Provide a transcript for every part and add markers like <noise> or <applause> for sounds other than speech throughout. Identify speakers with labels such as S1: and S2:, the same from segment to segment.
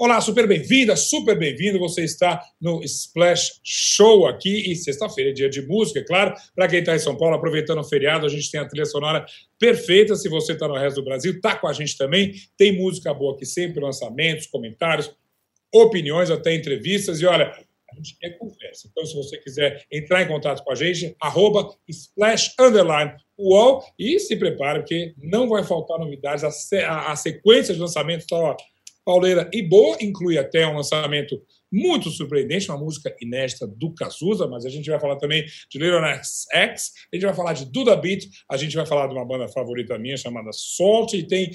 S1: Olá, super bem-vinda, super bem-vindo. Você está no Splash Show aqui e sexta-feira é dia de música, é claro. Para quem está em São Paulo, aproveitando o feriado, a gente tem a trilha sonora perfeita. Se você está no resto do Brasil, está com a gente também. Tem música boa aqui sempre, lançamentos, comentários, opiniões, até entrevistas. E olha, a gente quer conversa. Então, se você quiser entrar em contato com a gente, arroba splash underline UOL e se prepare, porque não vai faltar novidades. A, sequência de lançamentos está pauleira e boa, inclui até um lançamento muito surpreendente, uma música inédita do Cazuza, mas a gente vai falar também de Little Nas X, a gente vai falar de Duda Beat, a gente vai falar de uma banda favorita minha chamada Salt, e tem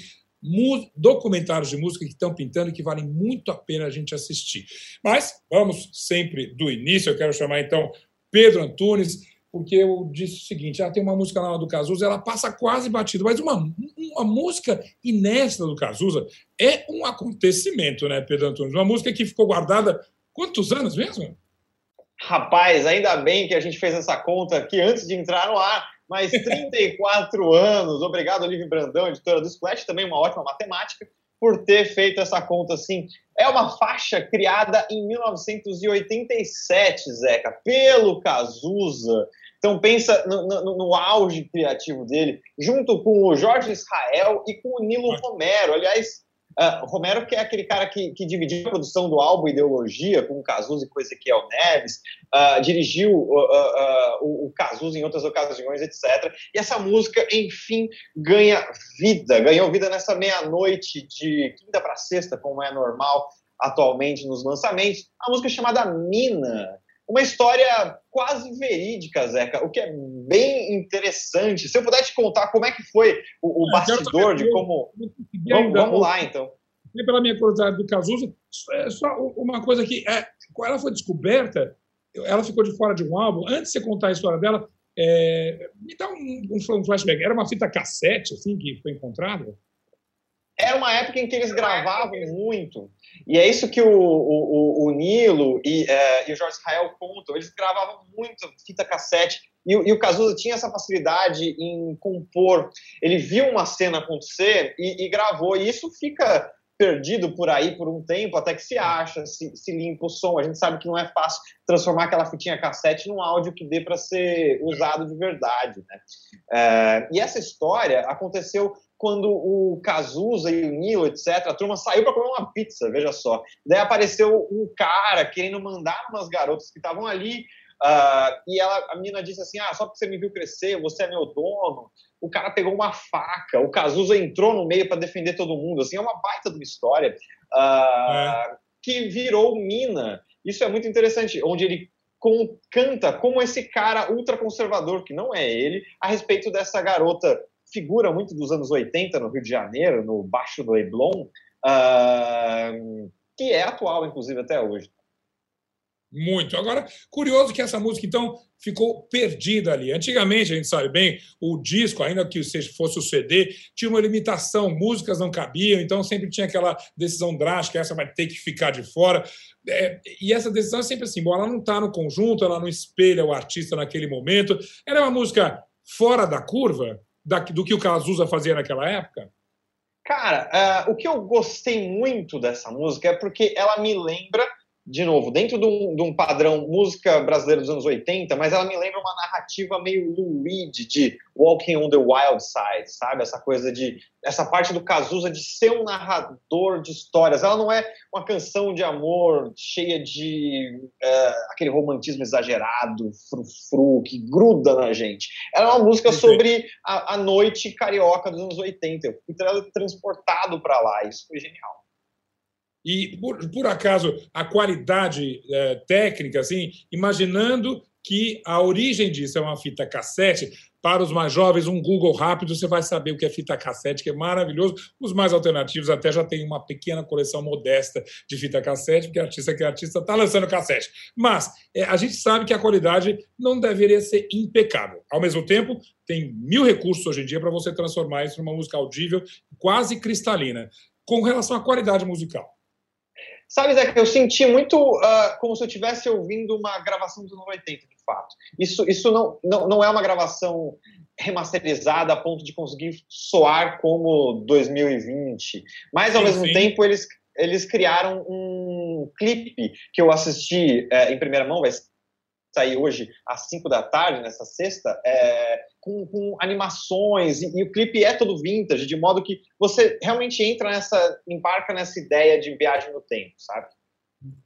S1: documentários de música que estão pintando e que valem muito a pena a gente assistir. Mas vamos sempre do início, eu quero chamar então Pedro Antunes, porque eu disse o seguinte: ela tem uma música lá do Cazuza, ela passa quase batido, mas uma, uma música inédita do Cazuza é um acontecimento, né, Pedro Antunes? Uma música que ficou guardada quantos anos mesmo?
S2: Rapaz, ainda bem que a gente fez essa conta aqui antes de entrar no ar, mas <laughs> 34 anos. Obrigado, Olivia Brandão, editora do Splash, também uma ótima matemática, por ter feito essa conta assim. É uma faixa criada em 1987, Zeca, pelo Cazuza. Então pensa no, no, no, auge criativo dele, junto com o Jorge Israel e com o Nilo Romero. Aliás, uh, Romero que é aquele cara que, que, dividiu a produção do álbum Ideologia com o Cazuza e com Ezequiel Neves, uh, dirigiu uh, o, o Cazuza em outras ocasiões, etc. E essa música, enfim, ganha vida, ganhou vida nessa meia-noite de quinta para sexta, como é normal atualmente nos lançamentos. A música chamada Mina, uma história quase verídica, Zeca, o que é bem interessante. Se eu puder te contar como é que foi o, o ah, bastidor de como. Vamos, vamos lá, então.
S1: Pela minha curiosidade do Cazuza, é só uma coisa que é, quando ela foi descoberta, ela ficou de fora de um álbum. Antes de você contar a história dela, é, me dá um, um, flashback. Era uma fita cassete, assim, que foi encontrada?
S2: Era uma época em que eles gravavam muito. E é isso que o, o, o Nilo e, é, e o Jorge Israel contam. Eles gravavam muito fita cassete. E, e, o Cazuza tinha essa facilidade em compor. Ele viu uma cena acontecer e, e, gravou. E isso fica perdido por aí por um tempo, até que se acha, se, se limpa o som. A gente sabe que não é fácil transformar aquela fitinha cassete num áudio que dê para ser usado de verdade. Né? É, e essa história aconteceu quando o Cazuza e o Nilo, etc., a turma saiu para comer uma pizza, veja só. Daí apareceu um cara querendo mandar umas garotas que estavam ali, uh, e ela, a menina disse assim: Ah, só porque você me viu crescer, você é meu dono. O cara pegou uma faca, o Cazuza entrou no meio para defender todo mundo. Assim, é uma baita de uma história uh, é. que virou mina. Isso é muito interessante, onde ele com, canta como esse cara ultraconservador, que não é ele, a respeito dessa garota figura muito dos anos 80 no Rio de Janeiro, no Baixo do Leblon, uh, que é atual, inclusive, até hoje.
S1: Muito. Agora, curioso que essa música, então, ficou perdida ali. Antigamente, a gente sabe bem, o disco, ainda que fosse o CD, tinha uma limitação, músicas não cabiam, então sempre tinha aquela decisão drástica, essa vai ter que ficar de fora. É, e essa decisão é sempre assim, bom, ela não está no conjunto, ela não espelha o artista naquele momento. Ela é uma música fora da curva, da, do que o Cazuza fazia naquela época?
S2: Cara, uh, o que eu gostei muito dessa música é porque ela me lembra de novo, dentro de um, de um, padrão música brasileira dos anos 80, mas ela me lembra uma narrativa meio Reed de Walking on the Wild Side, sabe? Essa coisa de. Essa parte do Cazuza de ser um narrador de histórias. Ela não é uma canção de amor cheia de uh, aquele romantismo exagerado, frufru, que gruda na gente. Ela é uma música sobre a, a noite carioca dos anos 80. Eu fui transportado para lá, isso foi genial.
S1: E, por, por acaso, a qualidade é, técnica, assim, imaginando que a origem disso é uma fita cassete, para os mais jovens, um Google rápido, você vai saber o que é fita cassete, que é maravilhoso. Os mais alternativos até já tem uma pequena coleção modesta de fita cassete, porque artista que é artista está lançando cassete. Mas é, a gente sabe que a qualidade não deveria ser impecável. Ao mesmo tempo, tem mil recursos hoje em dia para você transformar isso numa música audível, quase cristalina. Com relação à qualidade musical.
S2: Sabe, Zé, eu senti muito uh, como se eu estivesse ouvindo uma gravação dos anos 80, de fato. Isso, isso não, não, não é uma gravação remasterizada a ponto de conseguir soar como 2020. Mas, ao sim, mesmo sim. tempo, eles, eles criaram um clipe que eu assisti é, em primeira mão, vai sair hoje às 5 da tarde, nessa sexta, é, com, com, animações, e, e, o clipe é todo vintage, de modo que você realmente entra nessa, embarca nessa ideia de viagem no tempo, sabe?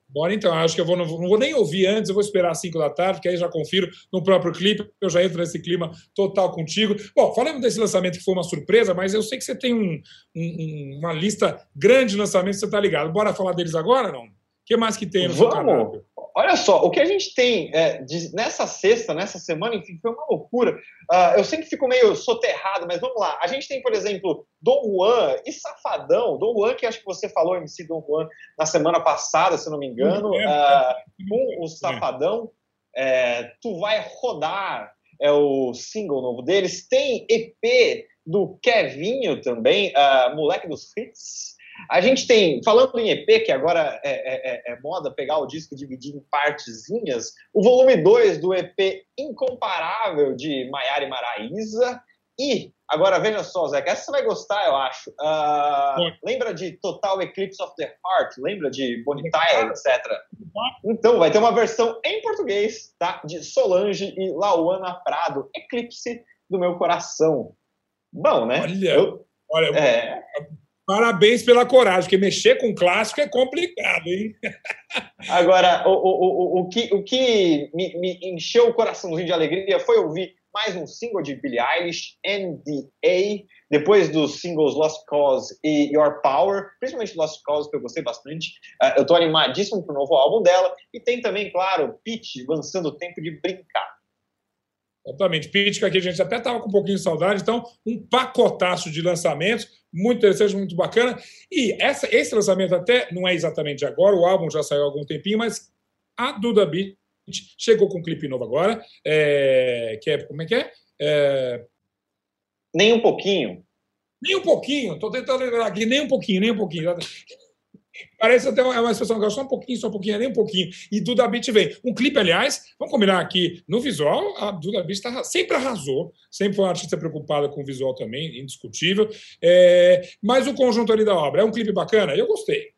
S1: Bora então, acho que eu vou, não, não vou nem ouvir antes, eu vou esperar às 5 da tarde, que aí já confiro no próprio clipe, eu já entro nesse clima total contigo. Bom, falando desse lançamento que foi uma surpresa, mas eu sei que você tem um, um, uma lista grande de lançamentos, você está ligado. Bora falar deles agora, não? O que mais que tem no
S2: Vamos. Olha só, o que a gente tem é, de, nessa sexta, nessa semana, enfim, foi uma loucura. Uh, eu sempre fico meio soterrado, mas vamos lá. A gente tem, por exemplo, Dom Juan e Safadão. Dom Juan, que acho que você falou, MC Dom Juan, na semana passada, se não me engano, uh, com o Safadão. É, tu vai rodar, é o single novo deles. Tem EP do Kevinho também, uh, Moleque dos Hits. A gente tem, falando em EP, que agora é, é, é, é moda pegar o disco e dividir em partezinhas, o volume 2 do EP Incomparável de Maiara e Maraíza. E, agora veja só, Zé, essa você vai gostar, eu acho. Uh, lembra de Total Eclipse of the Heart? Lembra de Tyler, etc? Então, vai ter uma versão em português, tá? De Solange e Lauana Prado, Eclipse do Meu Coração. Bom, né?
S1: Olha, eu, olha é... Parabéns pela coragem, porque mexer com clássico é complicado, hein?
S2: Agora, o, o, o, o que, o que me, me, encheu o coraçãozinho de alegria foi ouvir mais um single de Billie Eilish, NDA, depois dos singles Lost Cause e Your Power, principalmente Lost Cause, que eu gostei bastante. Uh, eu estou animadíssimo pro novo álbum dela. E tem também, claro, Pete lançando Tempo de Brincar.
S1: Exatamente. Pitch, que aqui a gente até estava com um pouquinho de saudade, então, um pacotaço de lançamentos, muito interessante, muito bacana. E essa, esse lançamento até não é exatamente agora, o álbum já saiu há algum tempinho, mas a Duda Beat chegou com um clipe novo agora, é, que é, como é que é? é...
S2: Nem um pouquinho.
S1: Nem um pouquinho, estou tentando lembrar aqui, nem um pouquinho, nem um pouquinho. Parece até uma, uma expressão que só um pouquinho, só um pouquinho, nem um pouquinho. E Duda Beat vem. Um clipe, aliás, vamos combinar aqui, no visual, a Duda Beat tá, sempre arrasou, sempre foi uma artista preocupada com o visual também, indiscutível. É, mas o conjunto ali da obra é um clipe bacana? Eu gostei.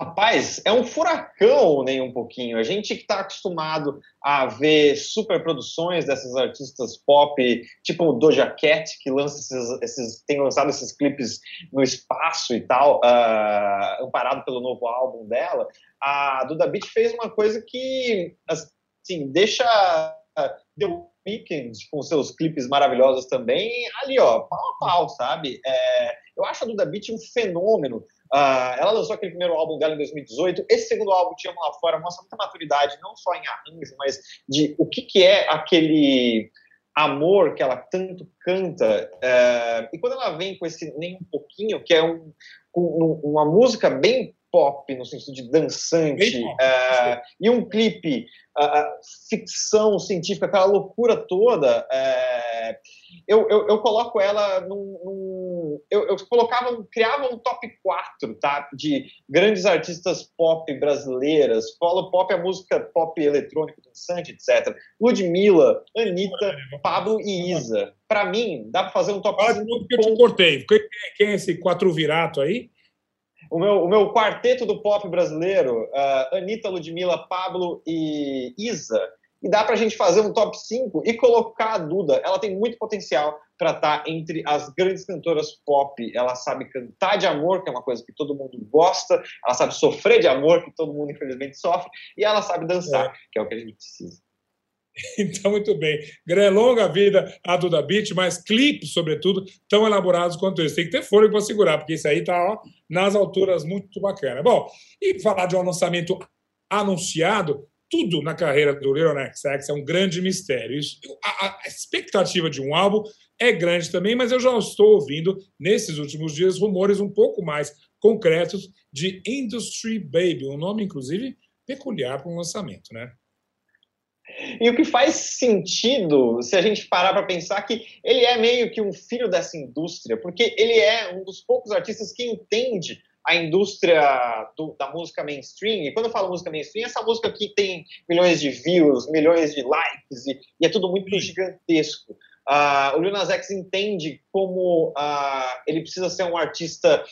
S2: Rapaz, é um furacão nem um pouquinho. A gente que está acostumado a ver superproduções dessas artistas pop, tipo o Doja Cat, que lança esses, esses, tem lançado esses clipes no espaço e tal, uh, amparado pelo novo álbum dela, a Duda Beat fez uma coisa que, assim, deixa uh, The Weeknd com seus clipes maravilhosos também ali, ó, pau a pau, sabe? É, eu acho a Duda Beat um fenômeno. Uh, ela lançou aquele primeiro álbum dela em 2018. Esse segundo álbum, Amo Lá Fora, mostra muita maturidade, não só em arranjo, mas de o que, que é aquele amor que ela tanto canta. Uh, e quando ela vem com esse Nem Um Pouquinho, que é um, um, uma música bem pop, no sentido de dançante, uh, e um clipe, uh, ficção científica, aquela loucura toda, eu, eu, eu, coloco ela num, num eu, eu colocava, criava um top 4, tá? De grandes artistas pop brasileiras. Falo pop é música pop eletrônica, dançante, etc. Ludmilla, Anitta, Pablo e Isa. Para mim, dá para fazer um top
S1: 4. tudo que eu te cortei. Quem é esse quatro virato aí?
S2: O meu, o meu quarteto do pop brasileiro, uh, Anitta, Ludmilla, Pablo e Isa e dá para a gente fazer um top 5 e colocar a Duda. Ela tem muito potencial para estar tá entre as grandes cantoras pop. Ela sabe cantar de amor, que é uma coisa que todo mundo gosta. Ela sabe sofrer de amor, que todo mundo infelizmente sofre. E ela sabe dançar, é. que é o que a gente precisa. <laughs>
S1: Então, muito bem. Longa vida a Duda Beat, mas clipes, sobretudo, tão elaborados quanto esse. Tem que ter fôlego para segurar, porque isso aí está nas alturas muito bacana. Bom, e falar de um lançamento anunciado, tudo na carreira do Little Nas X é um grande mistério. Isso, a, a, expectativa de um álbum é grande também, mas eu já estou ouvindo, nesses últimos dias, rumores um pouco mais concretos de Industry Baby, um nome, inclusive, peculiar para um lançamento, né?
S2: E o que faz sentido, se a gente parar para pensar que ele é meio que um filho dessa indústria, porque ele é um dos poucos artistas que entende a indústria do, da música mainstream, e quando eu falo música mainstream, essa música que tem milhões de views, milhões de likes, e, e é tudo muito gigantesco. Uh, o Lil Nas X entende como uh, ele precisa ser um artista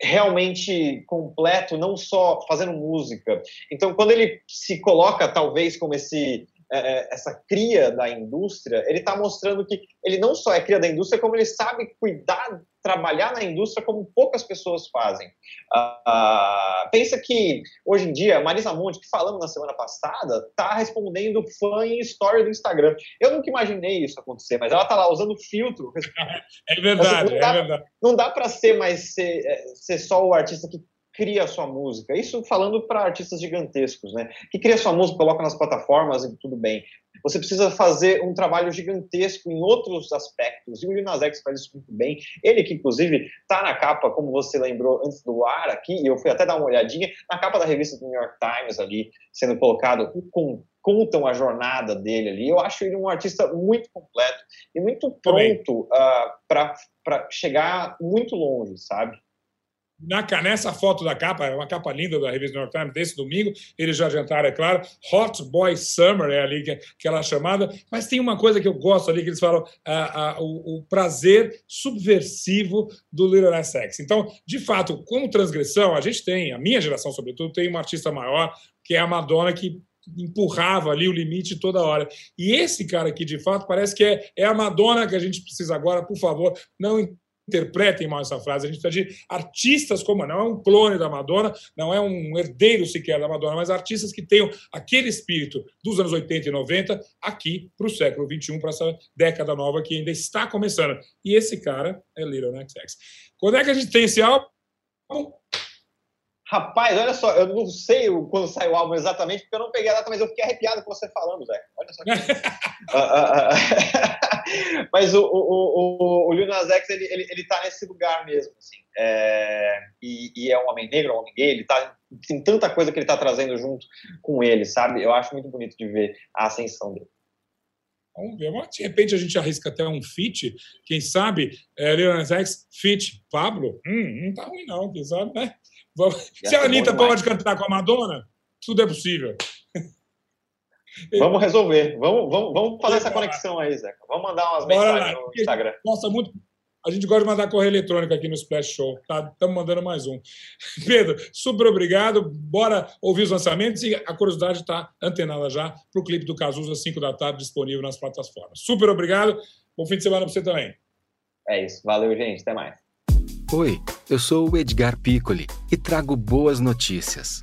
S2: realmente completo, não só fazendo música. Então, quando ele se coloca, talvez, como esse é, é, essa cria da indústria, ele está mostrando que ele não só é cria da indústria, como ele sabe cuidar, trabalhar na indústria como poucas pessoas fazem. Uh, pensa que, hoje em dia, Marisa Monte, que falamos na semana passada, está respondendo fã em story do Instagram. Eu nunca imaginei isso acontecer, mas ela está lá usando filtro. <laughs>
S1: É verdade, assim, dá, é verdade.
S2: Não dá para ser mais ser, é, ser só o artista que cria a sua música. Isso falando para artistas gigantescos, né? Que cria a sua música, coloca nas plataformas e tudo bem. Você precisa fazer um trabalho gigantesco em outros aspectos. E o Lil Nas X faz isso muito bem. Ele que, inclusive, está na capa, como você lembrou antes do ar aqui, e eu fui até dar uma olhadinha, na capa da revista do New York Times ali, sendo colocado com contam a jornada dele ali. Eu acho ele um artista muito completo e muito pronto uh, ah, para chegar muito longe, sabe?
S1: Na, nessa foto da capa, é uma capa linda da revista New York Times desse domingo, eles já jantaram, é claro. Hot Boy Summer é ali que, aquela chamada, mas tem uma coisa que eu gosto ali que eles falam: o, o, prazer subversivo do Little Nas. Então, de fato, como transgressão, a gente tem, a minha geração, sobretudo, tem uma artista maior, que é a Madonna, que empurrava ali o limite toda hora. E esse cara aqui, de fato, parece que é, é a Madonna que a gente precisa agora, por favor, não interpretem mal essa frase. A gente precisa de artistas como não é um clone da Madonna, não é um herdeiro sequer da Madonna, mas artistas que tenham aquele espírito dos anos 80 e 90 aqui para o século 21, para essa década nova que ainda está começando. E esse cara é Little Next X. Quando é que a gente tem esse álbum?
S2: Rapaz, olha só, eu não sei quando sai o álbum exatamente, porque eu não peguei a data, mas eu fiquei arrepiado com você falando, Zé. Olha só. uh, uh, uh, <laughs> mas o, o, o, o Lil Nas X, ele, ele, ele tá nesse lugar mesmo, assim. É, e, e, é um homem negro, um homem gay, ele tá, tem tanta coisa que ele tá trazendo junto com ele, sabe? Eu acho muito bonito de ver a ascensão dele.
S1: Vamos ver. De repente a gente arrisca até um fit. Quem sabe, é, Lil Nas X, fit Pablo? Hum, não tá ruim não, quem sabe, né? Se a Anitta pode cantar com a Madonna, tudo é possível.
S2: Vamos resolver. Vamos, vamos, vamos fazer essa conexão aí, Zeca. Vamos mandar umas mensagens no Instagram.
S1: Nossa, muito. A gente gosta de mandar correio eletrônico aqui no Splash Show. Estamos tá, mandando mais um. <laughs> Pedro, super obrigado. Bora ouvir os lançamentos e a curiosidade está antenada já para o clipe do Cazuza às 5 da tarde, disponível nas plataformas. Super obrigado. Bom fim de semana para você também.
S2: É isso. Valeu, gente. Até mais.
S3: Oi, eu sou o Edgar Piccoli e trago boas notícias.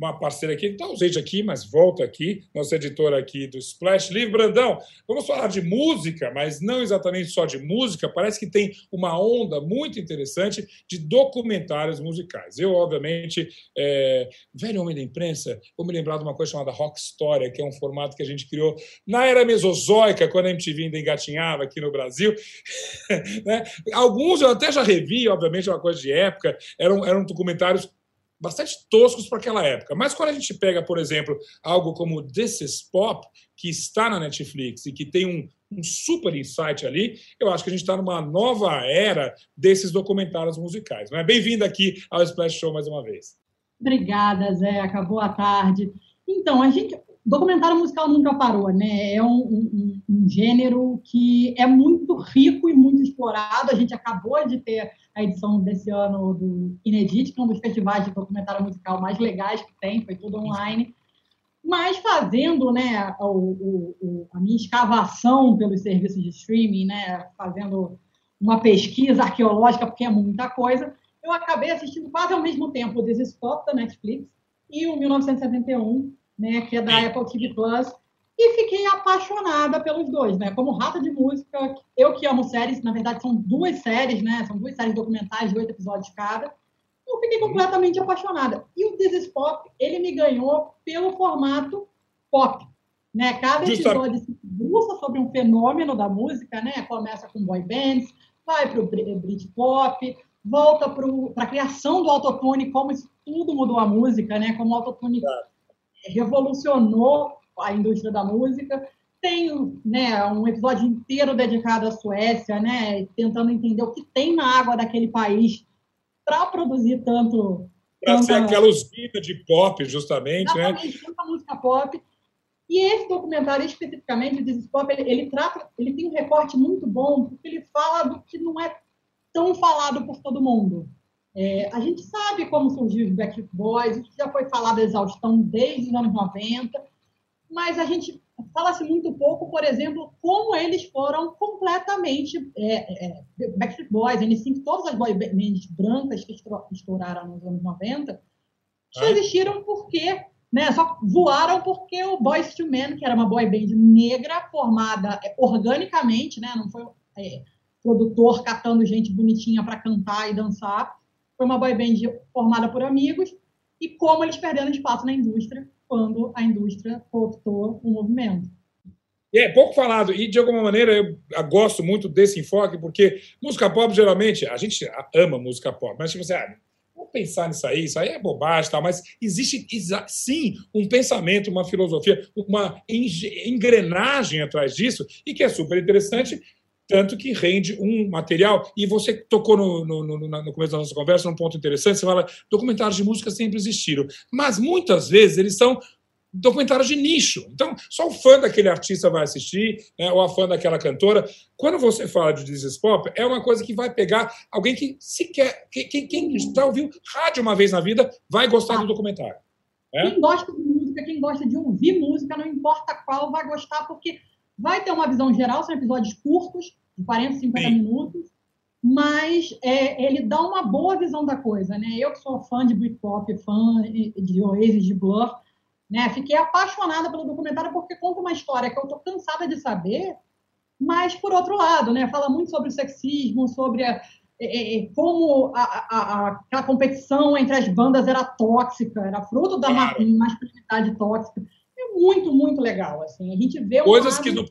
S1: uma parceira aqui, está ausente aqui, mas volta aqui, nossa editora aqui do Splash Livre. Brandão, vamos falar de música, mas não exatamente só de música, parece que tem uma onda muito interessante de documentários musicais. Eu, obviamente, é, velho homem da imprensa, vou me lembrar de uma coisa chamada Rock Story, que é um formato que a gente criou na era mesozoica, quando a MTV ainda engatinhava aqui no Brasil. <laughs> né? Alguns eu até já revi, obviamente, é uma coisa de época, eram, eram documentários bastante toscos para aquela época. Mas quando a gente pega, por exemplo, algo como This is Pop, que está na Netflix e que tem um, um super insight ali, eu acho que a gente está numa nova era desses documentários musicais. é? Bem-vindo aqui ao Splash Show mais uma vez.
S4: Obrigada, Zeca. Boa tarde. Então, a gente, documentário musical nunca parou, né? É um, um, um, gênero que é muito rico e muito explorado. A gente acabou de ter a edição desse ano do Inedit, que é um dos festivais de documentário musical mais legais que tem, foi tudo online. Mas fazendo né, o, o, a minha escavação pelos serviços de streaming, né, fazendo uma pesquisa arqueológica, porque é muita coisa, eu acabei assistindo quase ao mesmo tempo o This Is Pop, da Netflix, e o 1971, né, que é da Apple TV Plus, e fiquei apaixonada pelos dois, né? Como rata de música, eu que amo séries, na verdade são duas séries, né? São duas séries documentais de oito episódios cada. Eu fiquei completamente apaixonada. E o This is Pop, ele me ganhou pelo formato pop, né? Cada episódio se debruça sobre um fenômeno da música, né? Começa com boy bands, vai para o Britpop, volta para a criação do autotune, como isso tudo mudou a música, né? Como o autotune revolucionou a indústria da música. Tem né, um episódio inteiro dedicado à Suécia, né? Tentando entender o que tem na água daquele país para produzir tanto.
S1: Para ser aquela usina de pop, justamente, né?
S4: Tanta música pop. E esse documentário, especificamente, o This Pop, ele, ele, trata, ele tem um recorte muito bom, porque ele fala do que não é tão falado por todo mundo. É, a gente sabe como surgiu os Backstreet Boys, isso já foi falado a exaustão desde os anos 90, mas a gente fala-se muito pouco, por exemplo, como eles foram completamente é, é, Backstreet Boys, N5, todas as boy bands brancas que estouraram nos anos 90, só existiram porque, né, só voaram porque o Boys to Men, que era uma boy band negra formada é, organicamente, né, não foi é, produtor catando gente bonitinha para cantar e dançar. Foi uma boy band formada por amigos e como eles perderam espaço na indústria quando a indústria cooptou o movimento.
S1: É pouco falado, e de alguma maneira eu gosto muito desse enfoque, porque música pop, geralmente, a gente ama música pop, mas tipo assim, ah, vamos pensar nisso aí, isso aí é bobagem, tal, mas existe sim um pensamento, uma filosofia, uma engrenagem atrás disso, e que é super interessante, tanto que rende um material. E você tocou no, no, no, no, começo da nossa conversa num ponto interessante, você fala, documentários de música sempre existiram, mas muitas vezes eles são documentários de nicho. Então, só o fã daquele artista vai assistir, né, ou a fã daquela cantora. Quando você fala de This Pop, é uma coisa que vai pegar alguém que sequer, que, quem, quem já ouviu rádio uma vez na vida, vai gostar do documentário.
S4: Né? Quem gosta de música, quem gosta de ouvir música, não importa qual, vai gostar, porque vai ter uma visão geral, são episódios curtos, de 40, 50 Sim. minutos, mas é, ele dá uma boa visão da coisa, né? Eu que sou fã de Britpop, fã de Oasis, de Blur, né? Fiquei apaixonada pelo documentário porque conta uma história que eu estou cansada de saber, mas por outro lado, né? Fala muito sobre o sexismo, sobre a, é, é, como a, a, a, competição entre as bandas era tóxica, era fruto da claro. masculinidade tóxica. É muito, muito legal. Assim. A gente vê
S1: Coisas lado... que no,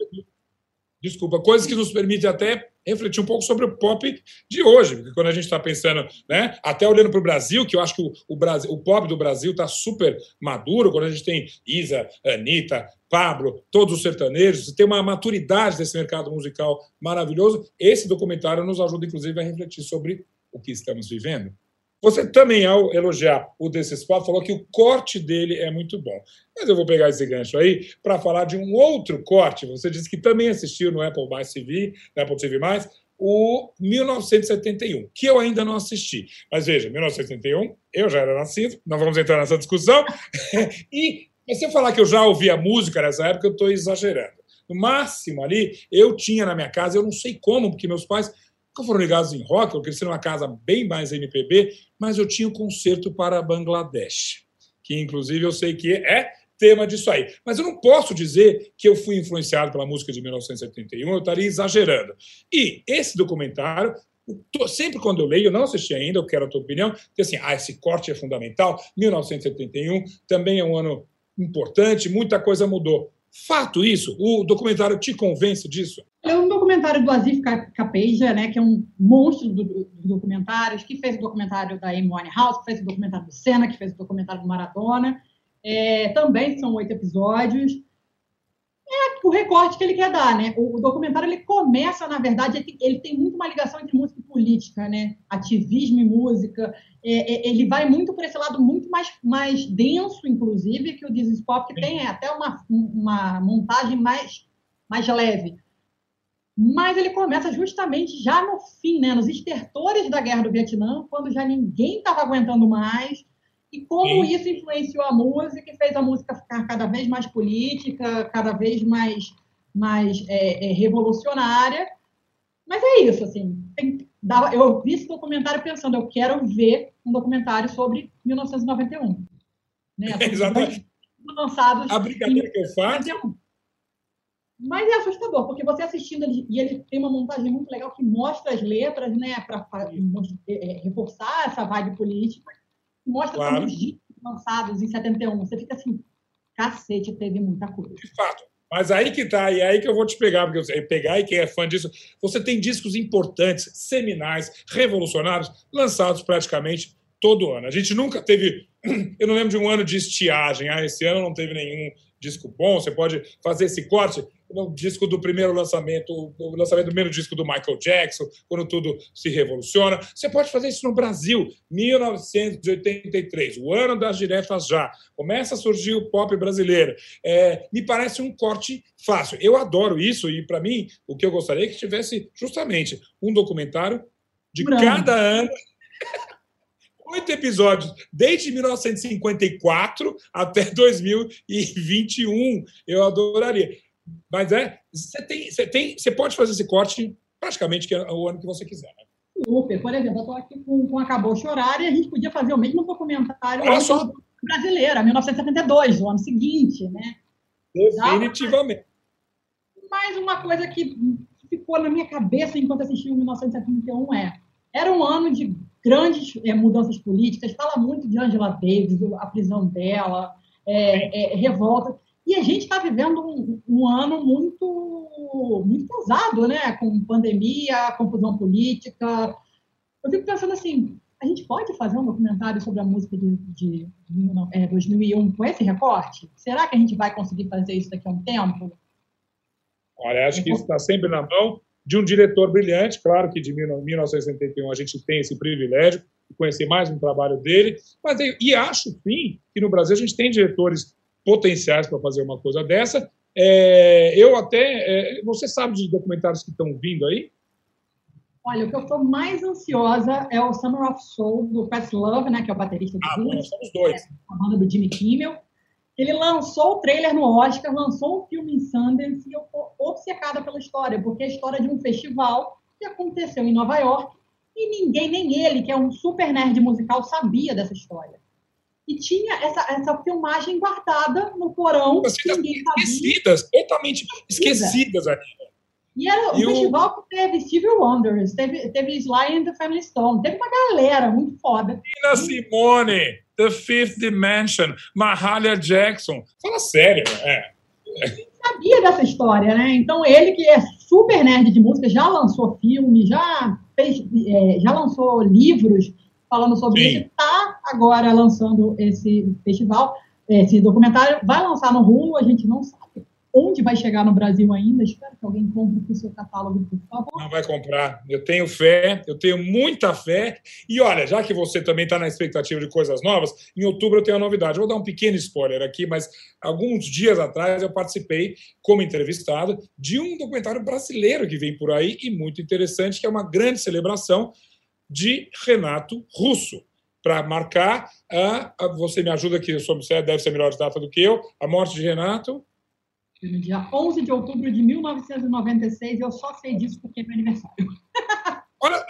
S1: desculpa, coisas que nos permitem até refletir um pouco sobre o pop de hoje, porque quando a gente está pensando, né, até olhando para o Brasil, que eu acho que o, o, Brasil, o pop do Brasil está super maduro, quando a gente tem Isa, Anitta, Pablo, todos os sertanejos, tem uma maturidade desse mercado musical maravilhoso. Esse documentário nos ajuda, inclusive, a refletir sobre o que estamos vivendo. Você também, ao elogiar o Desses Pop, falou que o corte dele é muito bom. Mas eu vou pegar esse gancho aí para falar de um outro corte. Você disse que também assistiu no Apple Mais TV, no Apple TV o 1971, que eu ainda não assisti. Mas veja, 1971, eu já era nascido, não vamos entrar nessa discussão. <laughs> e se eu falar que eu já ouvi a música nessa época, eu estou exagerando. No máximo ali, eu tinha na minha casa, eu não sei como, porque meus pais nunca foram ligados em rock, eu cresci numa casa bem mais MPB, mas eu tinha um concerto para Bangladesh, que inclusive eu sei que é tema disso aí. Mas eu não posso dizer que eu fui influenciado pela música de 1971, eu estaria exagerando. E esse documentário, sempre quando eu leio, eu não assisti ainda, eu quero a tua opinião, porque assim, ah, esse corte é fundamental, 1971 também é um ano importante, muita coisa mudou. Fato isso? O documentário te convence disso?
S4: É um documentário do Azif Capeja, né, que é um monstro dos do documentários, que fez o documentário da Amy Winehouse, que fez o documentário do Senna, que fez o documentário do Maradona. É, também são oito episódios. É o recorte que ele quer dar, né? O, documentário ele começa, na verdade, ele, ele, tem muito uma ligação entre música e política, né? Ativismo e música. É, é, ele vai muito por esse lado muito mais, mais denso, inclusive, que o This Pop, que tem até uma, uma montagem mais, mais leve. Mas ele começa justamente já no fim, né? Nos estertores da guerra do Vietnã, quando já ninguém estava aguentando mais, e como Sim. isso influenciou a música e fez a música ficar cada vez mais política, cada vez mais, mais é, é, revolucionária. Mas é isso, assim. Tem, eu vi esse documentário pensando, eu quero ver um documentário sobre 1991. Né? <laughs>
S1: Exatamente.
S4: Lançados
S1: a brincadeira que eu faço.
S4: Mas é assustador, porque você assistindo, e ele tem uma montagem muito legal que mostra as letras, né, para é, é, reforçar essa vibe política mostra claro. os discos lançados em 71. Você fica assim, cacete, teve muita coisa.
S1: De fato. Mas aí que tá, e é aí que eu vou te pegar, porque você pegar e quem é fã disso, você tem discos importantes, seminais, revolucionários, lançados praticamente todo ano. A gente nunca teve, <clears throat> eu não lembro de um ano de estiagem, ah, esse ano não teve nenhum disco bom, você pode fazer esse corte no disco do primeiro lançamento, o lançamento do primeiro disco do Michael Jackson, quando tudo se revoluciona. Você pode fazer isso no Brasil, 1983, o ano das diretas já. Começa a surgir o pop brasileiro. É, me parece um corte fácil. Eu adoro isso e, para mim, o que eu gostaria é que tivesse justamente um documentário de cada ano <laughs> oito episódios, desde 1954 até 2021. Eu adoraria. Mas é, você tem, você tem, você pode fazer esse corte praticamente que é o ano que você quiser. Né?
S4: Super. Por exemplo, eu estou aqui com, com Acabou Chorar e a gente podia fazer o mesmo documentário Olha só. brasileira, 1972, o ano seguinte, né?
S1: Definitivamente.
S4: Mais uma coisa que ficou na minha cabeça enquanto assisti o 1971 é era um ano de grandes é, mudanças políticas, fala muito de Angela Davis, a prisão dela, é, é, revolta. E a gente está vivendo um, um, ano muito, muito pesado, né? Com pandemia, confusão política. Eu fico pensando assim, a gente pode fazer um documentário sobre a música de, de, de é, 2001 com esse recorte? Será que a gente vai conseguir fazer isso daqui a um tempo?
S1: Olha, acho que isso está sempre na mão de um diretor brilhante, claro que de 1971 a gente tem esse privilégio de conhecer mais um trabalho dele, mas eu, e acho, sim, que no Brasil a gente tem diretores potenciais para fazer uma coisa dessa. É, eu até. É, você sabe de documentários que estão vindo aí?
S4: Olha, o que eu estou mais ansiosa é o Summer of Soul, do Pat Love, né, que é o baterista do
S1: ah, Nós somos dois. É,
S4: a banda do Jimmy Kimmel. Ele lançou o trailer no Oscar, lançou um filme em Sundance e eu estou obcecada pela história, porque é a história de um festival que aconteceu em Nova York e ninguém, nem ele, que é um super nerd musical, sabia dessa história. E tinha essa, essa filmagem guardada no porão.
S1: que ninguém esquecidas, totalmente esquecidas ali.
S4: E era um e festival o... que teve Stevie Wonders, teve, teve Sly and the Family Stone, teve uma galera muito foda.
S1: Nina Simone, The Fifth Dimension, Mahalia Jackson. Fala sério, é.
S4: sabia dessa história, né? Então ele que é super nerd de música, já lançou filme, já fez, é, já lançou livros falando sobre Sim. isso, está agora lançando esse festival, esse documentário, vai lançar no Hulu, a gente não sabe onde vai chegar no Brasil ainda. Espero que alguém compre o seu catálogo, por favor.
S1: Não vai comprar. Eu tenho fé, eu tenho muita fé. E olha, já que você também está na expectativa de coisas novas, em outubro eu tenho a novidade. Eu vou dar um pequeno spoiler aqui, mas alguns dias atrás eu participei como entrevistado de um documentário brasileiro que vem por aí e muito interessante, que é uma grande celebração de Renato Russo para marcar a, a, você me ajuda aqui, você deve ser melhor de data do que eu, a morte de Renato
S4: no dia 11 de outubro de 1996. Eu só sei disso porque é meu aniversário. <laughs>
S1: Olha,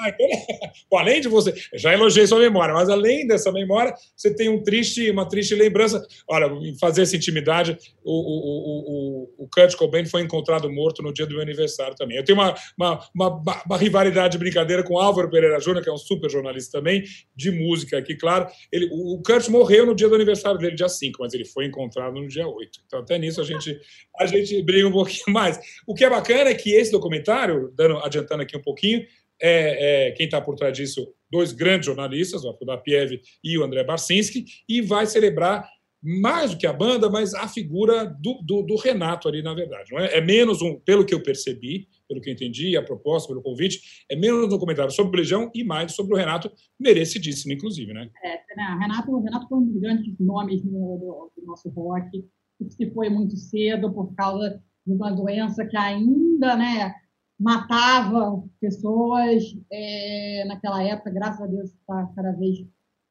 S1: <laughs> além de você, já elogiei sua memória, mas além dessa memória, você tem um triste, uma triste lembrança. Olha, fazer essa intimidade, o, o, o, o Kurt Cobain foi encontrado morto no dia do meu aniversário também. Eu tenho uma, uma, uma, uma rivalidade de brincadeira com Álvaro Pereira Júnior, que é um super jornalista também, de música aqui, claro. Ele, o Kurt morreu no dia do aniversário dele, dia 5, mas ele foi encontrado no dia 8. Então, até nisso a gente, a gente briga um pouquinho <laughs> mais. O que é bacana é que esse documentário, dando, adiantando aqui um pouquinho, é, é, quem está por trás disso, dois grandes jornalistas, o da Pieve e o André Barcinski, e vai celebrar mais do que a banda, mas a figura do, do, do, Renato ali, na verdade. É? é menos um, pelo que eu percebi, pelo que eu entendi, a proposta, pelo convite, é menos um documentário sobre o Legião e mais sobre o Renato, merecidíssimo, inclusive, né?
S4: É, né? Renato, Renato foi um dos grandes nomes do, do, do nosso rock, que se foi muito cedo por causa de uma doença que ainda, né, matava pessoas é, naquela época, graças a Deus está cada vez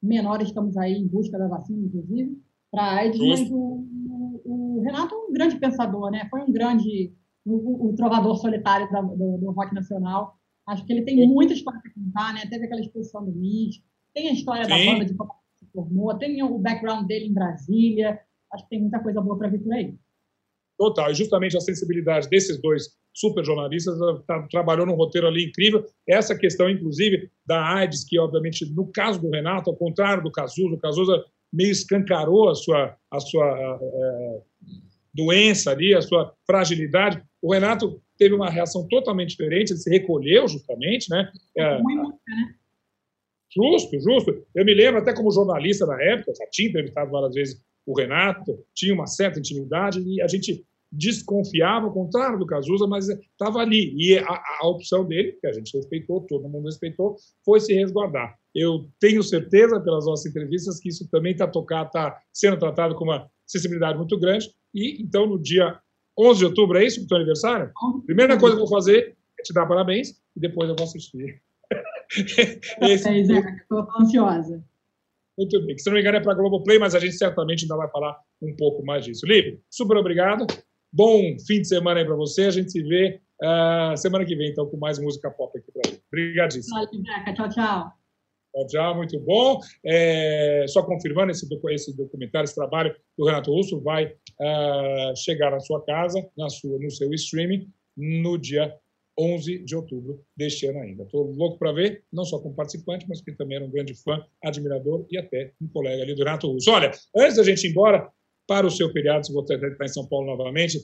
S4: menor, estamos aí em busca da vacina, inclusive, para AIDS, mas o, o, o, Renato é um grande pensador, né? foi um grande, o, o trovador solitário da, do, do, rock nacional, acho que ele tem muita história para contar, né? teve aquela exposição do MIS, tem a história Sim. da banda de como se formou, tem o background dele em Brasília, acho que tem muita coisa boa para vir por aí.
S1: Total, e justamente a sensibilidade desses dois super jornalistas tá, trabalhou num roteiro ali incrível. Essa questão, inclusive, da AIDS, que, obviamente, no caso do Renato, ao contrário do Cazuza, o Cazuza meio escancarou a sua, a sua é, doença ali, a sua fragilidade. O Renato teve uma reação totalmente diferente, ele se recolheu justamente, né? É, né? Justo, justo. Eu me lembro até como jornalista na época, já tinha entrevistado várias vezes o Renato, tinha uma certa intimidade e a gente desconfiava, ao contrário do Cazuza, mas estava ali. E a, a, opção dele, que a gente respeitou, todo mundo respeitou, foi se resguardar. Eu tenho certeza, pelas nossas entrevistas, que isso também está tocado, está sendo tratado com uma sensibilidade muito grande. E então, no dia 11 de outubro, é isso, o teu aniversário? Primeira coisa que eu vou fazer é te dar parabéns e depois eu vou assistir. <laughs>
S4: Esse... É, estou ansiosa.
S1: Muito bem. Que, se não me engano, é para a Globoplay, mas a gente certamente ainda vai falar um pouco mais disso. Livre, super obrigado. Bom fim de semana aí para você. A gente se vê uh, semana que vem, então, com mais música pop aqui para gente. Obrigadíssimo.
S4: Tchau, tchau.
S1: Tchau, tchau, muito bom. É, só confirmando, esse, esse documentário, esse trabalho do Renato Russo vai uh, chegar na sua casa, na sua, no seu streaming, no dia 11 de outubro deste ano ainda. Estou louco para ver, não só como participante, mas que também era um grande fã, admirador e até um colega ali do Renato Russo. Olha, antes da gente ir embora, para o seu feriado, se você está em São Paulo novamente,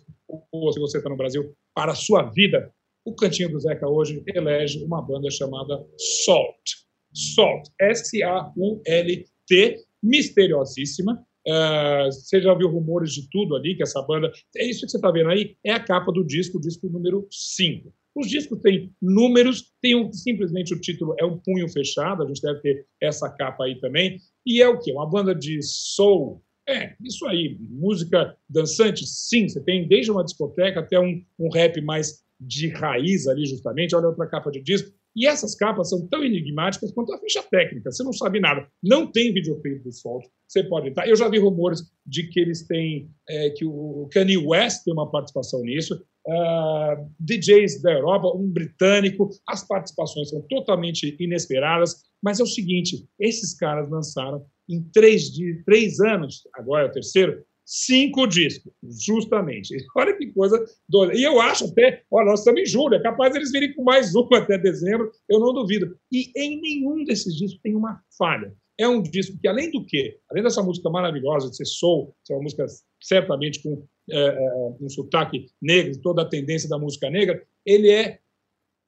S1: ou se você está no Brasil, para a sua vida, o Cantinho do Zeca hoje elege uma banda chamada Salt. Salt, S-A-U-L-T, misteriosíssima. Uh, você já viu rumores de tudo ali, que essa banda. É isso que você está vendo aí, é a capa do disco, o disco número 5. Os discos têm números, tem um, simplesmente o título é um punho fechado, a gente deve ter essa capa aí também. E é o quê? Uma banda de soul, é, isso aí. Música dançante, sim. Você tem desde uma discoteca até um, um rap mais de raiz ali, justamente. Olha outra capa de disco. E essas capas são tão enigmáticas quanto a ficha técnica. Você não sabe nada. Não tem videoclipe do Salt. Você pode estar. Eu já vi rumores de que eles têm, é, que o Kanye West tem uma participação nisso. Uh, ah, DJs da Europa, um britânico. As participações são totalmente inesperadas. Mas é o seguinte: esses caras lançaram em três, três anos, agora é o terceiro, cinco discos, justamente. <laughs> Olha que coisa doida. E eu acho até, olha, nós estamos em julho, é capaz eles virem com mais <laughs> um até dezembro, eu não duvido. E em nenhum desses discos tem uma falha. É um disco que, além do que, além dessa música maravilhosa de ser soul, ser uma música certamente com é, é, um sotaque negro, toda a tendência da música negra, ele é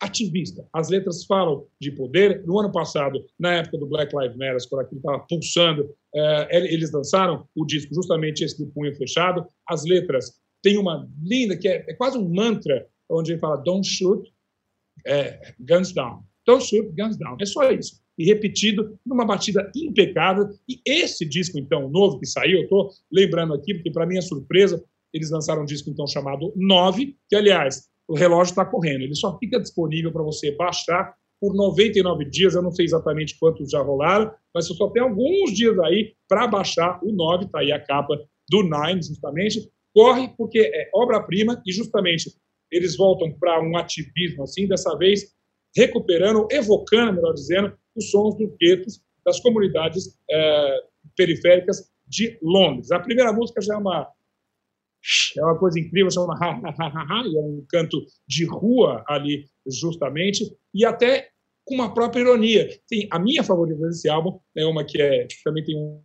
S1: ativista. As letras falam de poder. No ano passado, na época do Black Lives Matter, quando aquilo estava pulsando, é, eles lançaram o disco justamente esse do punho fechado. As letras têm uma linda, que é, é quase um mantra, onde ele fala don't shoot, é, guns down. Don't shoot, guns down. É só isso. E repetido numa batida impecável. E esse disco, então, novo que saiu, eu estou lembrando aqui, porque para minha surpresa, eles lançaram um disco, então, chamado 9, que, aliás, o relógio está correndo. Ele só fica disponível para você baixar por 99 dias. Eu não sei exatamente quantos já rolaram, mas você só tem alguns dias aí para baixar o 9. Está aí a capa do Nine, justamente. Corre, porque é obra-prima e justamente eles voltam para um ativismo assim, dessa vez recuperando, evocando, melhor dizendo, os sons dos guetos das comunidades é, periféricas de Londres. A primeira música já é uma é uma coisa incrível, chama ha, ha, ha, ha, e é um canto de rua ali, justamente, e até com uma própria ironia. Tem, a minha favorita desse álbum é uma que é, também tem um,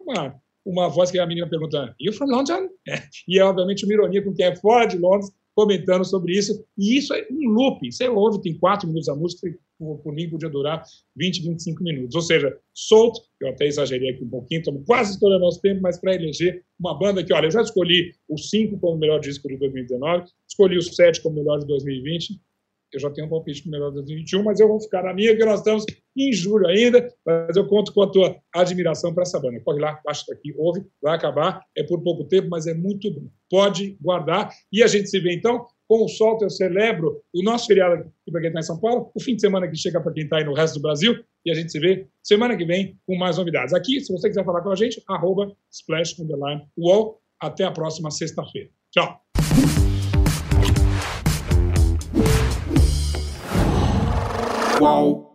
S1: uma, uma voz que a menina pergunta, You from London? É, <laughs> e é, obviamente, uma ironia com quem é fora de Londres, comentando sobre isso. E isso é um loop. Você ouve, tem quatro minutos a música, por, mim podia durar 20, 25 minutos. Ou seja, solto, eu até exagerei aqui um pouquinho, estamos quase estourando nosso tempo, mas para eleger uma banda que, olha, eu já escolhi o 5 como melhor disco de 2019, escolhi o 7 como melhor de 2020, eu já tenho um palpite para o melhor de 2021, mas eu vou ficar na minha, porque nós estamos em julho ainda, mas eu conto com a tua admiração para essa banda. Corre lá, baixa aqui, ouve, vai acabar, é por pouco tempo, mas é muito bom. Pode guardar. E a gente se vê então com o Solto, eu celebro o nosso feriado aqui para quem está em São Paulo, o fim de semana que chega para quem está aí no resto do Brasil, e a gente se vê semana que vem com mais novidades. Aqui, se você quiser falar com a gente, arroba splash underline wall. Até a próxima sexta-feira. Tchau. Whoa.